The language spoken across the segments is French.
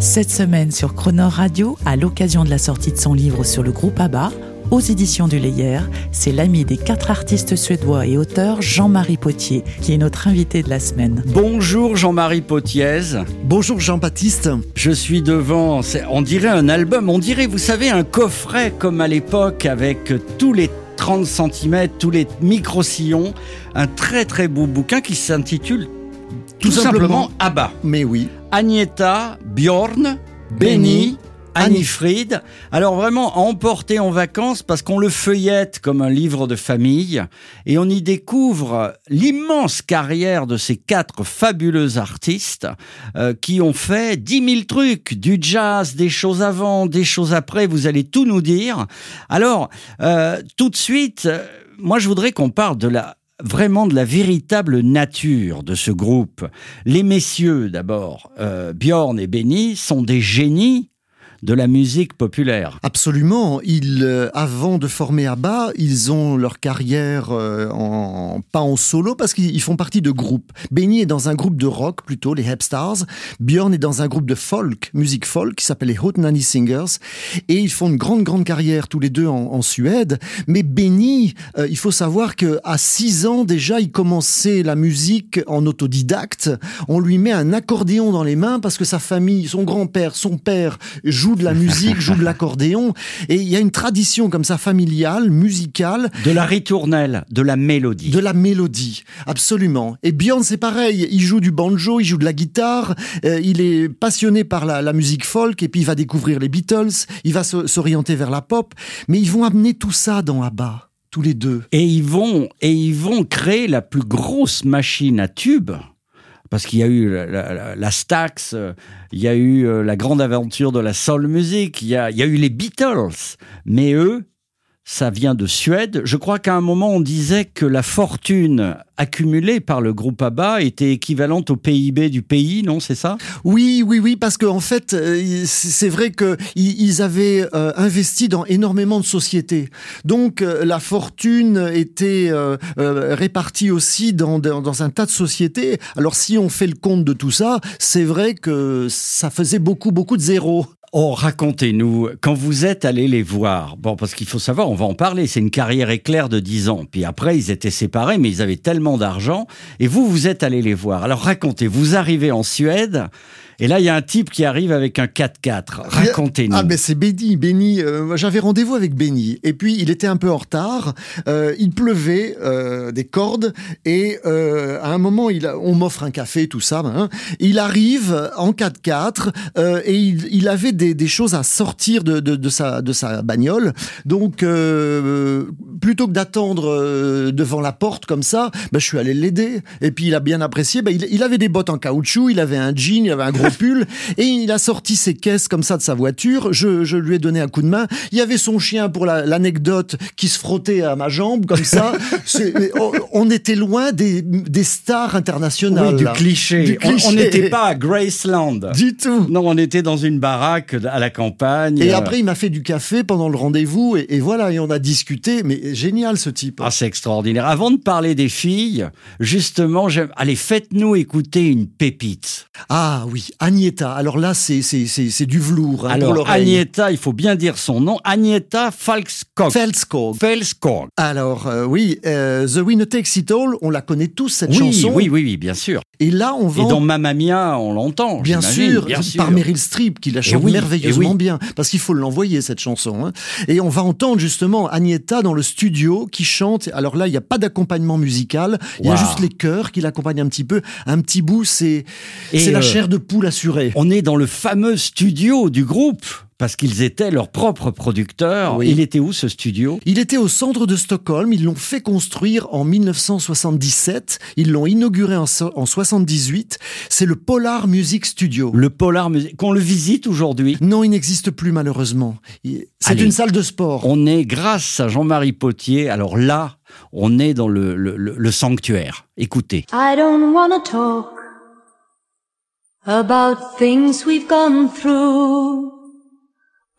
Cette semaine sur Croner Radio, à l'occasion de la sortie de son livre sur le groupe ABBA, aux éditions du Layer, c'est l'ami des quatre artistes suédois et auteurs Jean-Marie Potier qui est notre invité de la semaine. Bonjour Jean-Marie Potiez. Bonjour Jean-Baptiste. Je suis devant, on dirait un album, on dirait, vous savez, un coffret comme à l'époque avec tous les 30 cm, tous les micro-sillons. Un très très beau bouquin qui s'intitule tout, simplement, ABBA. Mais oui. Agneta, Bjorn, Benny, Annie-Fried. Alors vraiment, à emporter en vacances parce qu'on le feuillette comme un livre de famille et on y découvre l'immense carrière de ces quatre fabuleux artistes euh, qui ont fait dix mille trucs, du jazz, des choses avant, des choses après, vous allez tout nous dire. Alors, euh, tout de suite, euh, moi je voudrais qu'on parle de la vraiment de la véritable nature de ce groupe. Les messieurs, d'abord, euh, Bjorn et Benny, sont des génies de la musique populaire. Absolument. Ils, euh, avant de former ABBA, ils ont leur carrière euh, en, pas en solo parce qu'ils font partie de groupes. Benny est dans un groupe de rock plutôt, les Hepstars. Björn est dans un groupe de folk, musique folk, qui s'appelle les Hot Nanny Singers. Et ils font une grande, grande carrière tous les deux en, Suède. Mais Benny, euh, il faut savoir que à 6 ans déjà, il commençait la musique en autodidacte. On lui met un accordéon dans les mains parce que sa famille, son grand-père, son père joue de la musique, joue de l'accordéon. Et il y a une tradition comme ça familiale, musicale. De la ritournelle, de la mélodie. De la mélodie, absolument. Et Björn, c'est pareil. Il joue du banjo, il joue de la guitare. Euh, il est passionné par la, la, musique folk et puis il va découvrir les Beatles. Il va s'orienter vers la pop. Mais ils vont amener tout ça dans ABBA. Tous les deux. Et ils vont, et ils vont créer la plus grosse machine à tubes parce qu'il y a eu la, Stax, il y a eu euh, la grande aventure de la soul music, il y a, il y a eu les Beatles, mais eux, ça vient de Suède. Je crois qu'à un moment, on disait que la fortune accumulée par le groupe ABBA était équivalente au PIB du pays, non C'est ça? Oui, oui, oui, parce qu'en en fait, euh, c'est vrai qu'ils avaient euh, investi dans énormément de sociétés. Donc, euh, la fortune était répartie aussi dans, dans un tas de sociétés. Alors, si on fait le compte de tout ça, c'est vrai que ça faisait beaucoup, beaucoup de zéros. Oh, racontez-nous, quand vous êtes allé les voir, bon, parce qu'il faut savoir, on va en parler, c'est une carrière éclair de 10 ans. Puis après, ils étaient séparés, mais ils avaient tellement d'argent. Et vous, vous êtes allé les voir. Alors racontez, vous arrivez en Suède, et là, il y a un type qui arrive avec un 4x4. Racontez-nous. Ah, mais c'est Benny. Benny, euh, j'avais rendez-vous avec Benny. Et puis, il était un peu en retard. Euh, il pleuvait euh, des cordes. Et à un moment, il on m'offre un café, tout ça. Hein. Il arrive en 4x4 et il, avait des, choses à sortir de, sa, de sa bagnole. Donc, plutôt que d'attendre devant la porte comme ça, bah, je suis allé l'aider. Et puis, il a bien apprécié. Bah, il, il avait des bottes en caoutchouc, il avait un jean, il avait un gros pull, et il a sorti ses caisses comme ça de sa voiture. Je, lui ai donné un coup de main. Il y avait son chien pour l'anecdote qui se frottait à ma jambe comme ça. on, était loin des, stars internationales. du, cliché. On n'était pas à Graceland. Du tout. Non, on était dans une baraque à la campagne. Et après, il m'a fait du café pendant le rendez-vous et, voilà, et on a discuté. Mais génial ce type. Ah, c'est extraordinaire. Avant de parler des filles, justement, allez, faites-nous écouter une pépite. Ah oui, Agneta. Alors là, c'est du velours. Hein, Alors, Agneta, il faut bien dire son nom. Agneta Falskog. Felskog. Felskog. Alors, euh, oui, euh, The Winner Takes It All, on la connaît tous, cette oui, chanson. Oui, oui, oui, bien sûr. Et là, on va. Et dans Mamma Mia, on l'entend. Bien sûr, bien sûr, par Meryl Streep, qui la chante merveilleusement bien. Parce qu'il faut l'envoyer, cette chanson. Hein. Et on va entendre justement Agneta dans le studio qui chante. Alors là, il n'y a pas d'accompagnement musical. Il y a juste les chœurs qui l'accompagnent un petit peu. Un petit bout, c'est la euh, chair de poule assurée. On est dans le fameux studio du groupe parce qu'ils étaient leurs propres producteurs. Oui. Il était où ce studio? Il était au centre de Stockholm, ils l'ont fait construire en 1977, ils l'ont inauguré en, so- en 78, c'est le Polar Music Studio. Le Polar Music, qu'on le visite aujourd'hui? Non, il n'existe plus malheureusement. C'est une salle de sport. On est, grâce à Jean-Marie Potier, alors là, on est dans le, le- le- le sanctuaire. Écoutez. I don't wanna talk about things we've gone through,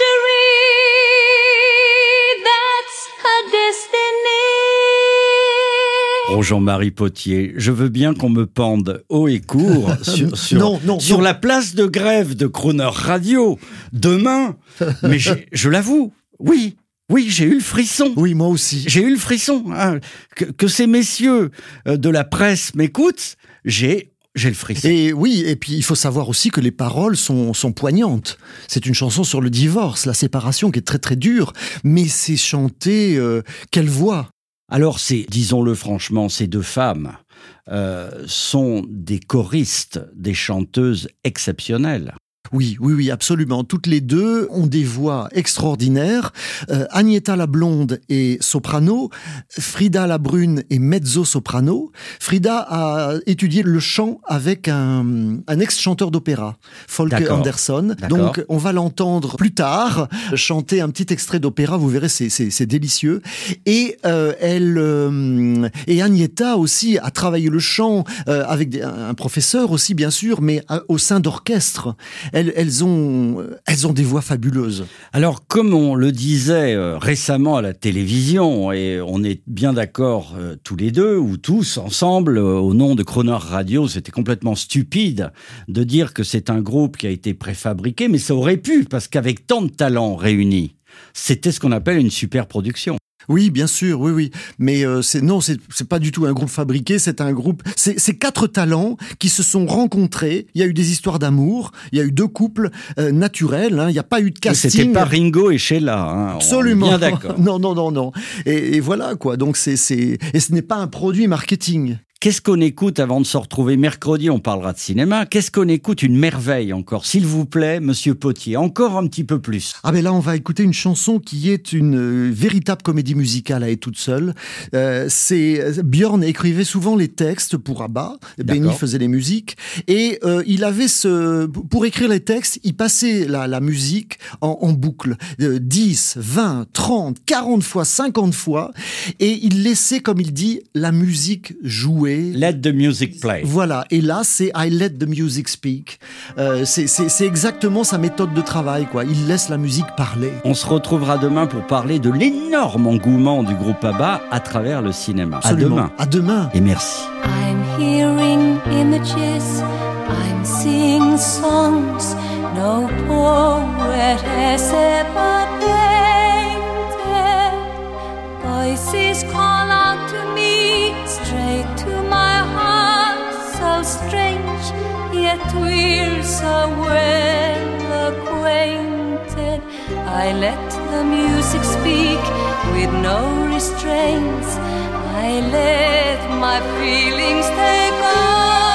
victory. That's her destiny. Oh Jean-Marie Potier, je veux bien qu'on me pende haut et court sur, sur, Non, non, sur non. la place de grève de Croner Radio demain. Mais je l'avoue, oui, oui, j'ai eu le frisson. Oui, moi aussi. J'ai eu le frisson. hein. Que, que ces messieurs euh, de la presse m'écoutent, j'ai j'ai le frisson. Et oui, et puis il faut savoir aussi que les paroles sont, sont poignantes. C'est une chanson sur le divorce, la séparation qui est très très dure, mais c'est chanté, euh, quelle voix? Alors, c'est, disons-le franchement, ces deux femmes euh, sont des choristes, des chanteuses exceptionnelles. Oui, oui, oui, absolument. Toutes les deux ont des voix extraordinaires. Euh, Agneta la blonde est soprano, Frida la brune est mezzo-soprano. Frida a étudié le chant avec un, un ex-chanteur d'opéra, Folke. Anderson. Donc, on va l'entendre plus tard chanter un petit extrait d'opéra. Vous verrez, c'est- délicieux. Et euh, elle euh, et Agneta aussi a travaillé le chant euh, avec des- un un professeur aussi, bien sûr, mais euh, au sein d'orchestre. Elles, ont elles ont des voix fabuleuses. Alors, comme on le disait euh, récemment à la télévision, et on est bien d'accord euh, tous les deux, ou tous ensemble, euh, au nom de Croner Radio, c'était complètement stupide de dire que c'est un groupe qui a été préfabriqué, mais ça aurait pu, parce qu'avec tant de talents réunis, c'était ce qu'on appelle une super production. Oui, bien sûr, oui, oui. Mais euh, c'est non, c'est pas du tout un groupe fabriqué. C'est un groupe. C'est quatre talents qui se sont rencontrés. Il y a eu des histoires d'amour. Il y a eu deux couples euh, naturels. hein. Il n'y a pas eu de casting. C'était pas Ringo et Sheila. Hein, on est Absolument. Bien d'accord. non, non, non, non. Et, et voilà quoi. Donc c'est c'est et ce n'est pas un produit marketing. Qu'est-ce qu'on écoute avant de se retrouver mercredi? On parlera de cinéma. Qu'est-ce qu'on écoute Une merveille encore, s'il vous plaît, Monsieur Potier. Encore un petit peu plus. Ah ben là, on va écouter une chanson qui est une euh, véritable comédie musicale à elle toute seule. Euh, c'est Björn écrivait souvent les textes pour ABBA, Benny faisait les musiques, et euh, il avait ce pour écrire les textes, il passait la, la musique en, en boucle, euh, 10, 20, 30, 40 fois, 50 fois, et il laissait, comme il dit, la musique jouer. Let the music play. Voilà, et là c'est I let the music speak. Euh, c'est- c'est c'est exactement sa méthode de travail, quoi. Il laisse la musique parler. On se retrouvera demain pour parler de l'énorme engouement du groupe ABBA à travers le cinéma. Absolument. À demain. À demain. Et merci. I'm hearing images, I'm seeing songs no poet has ever I let the music speak with no restraints. I let my feelings take over,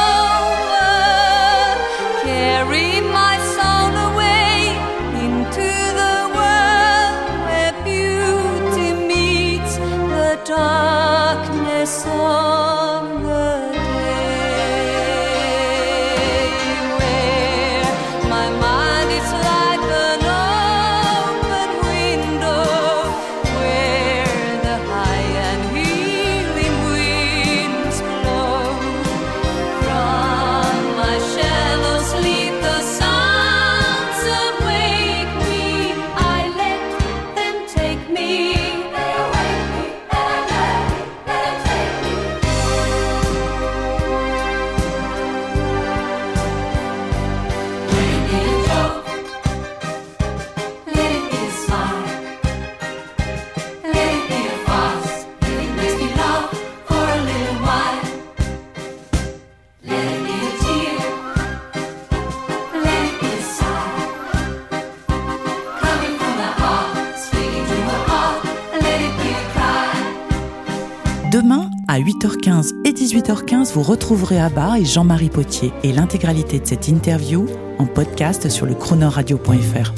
Demain, à 8h15 et 18h15, vous retrouverez Abba et Jean-Marie Potier et l'intégralité de cette interview en podcast sur le chronoradio.fr.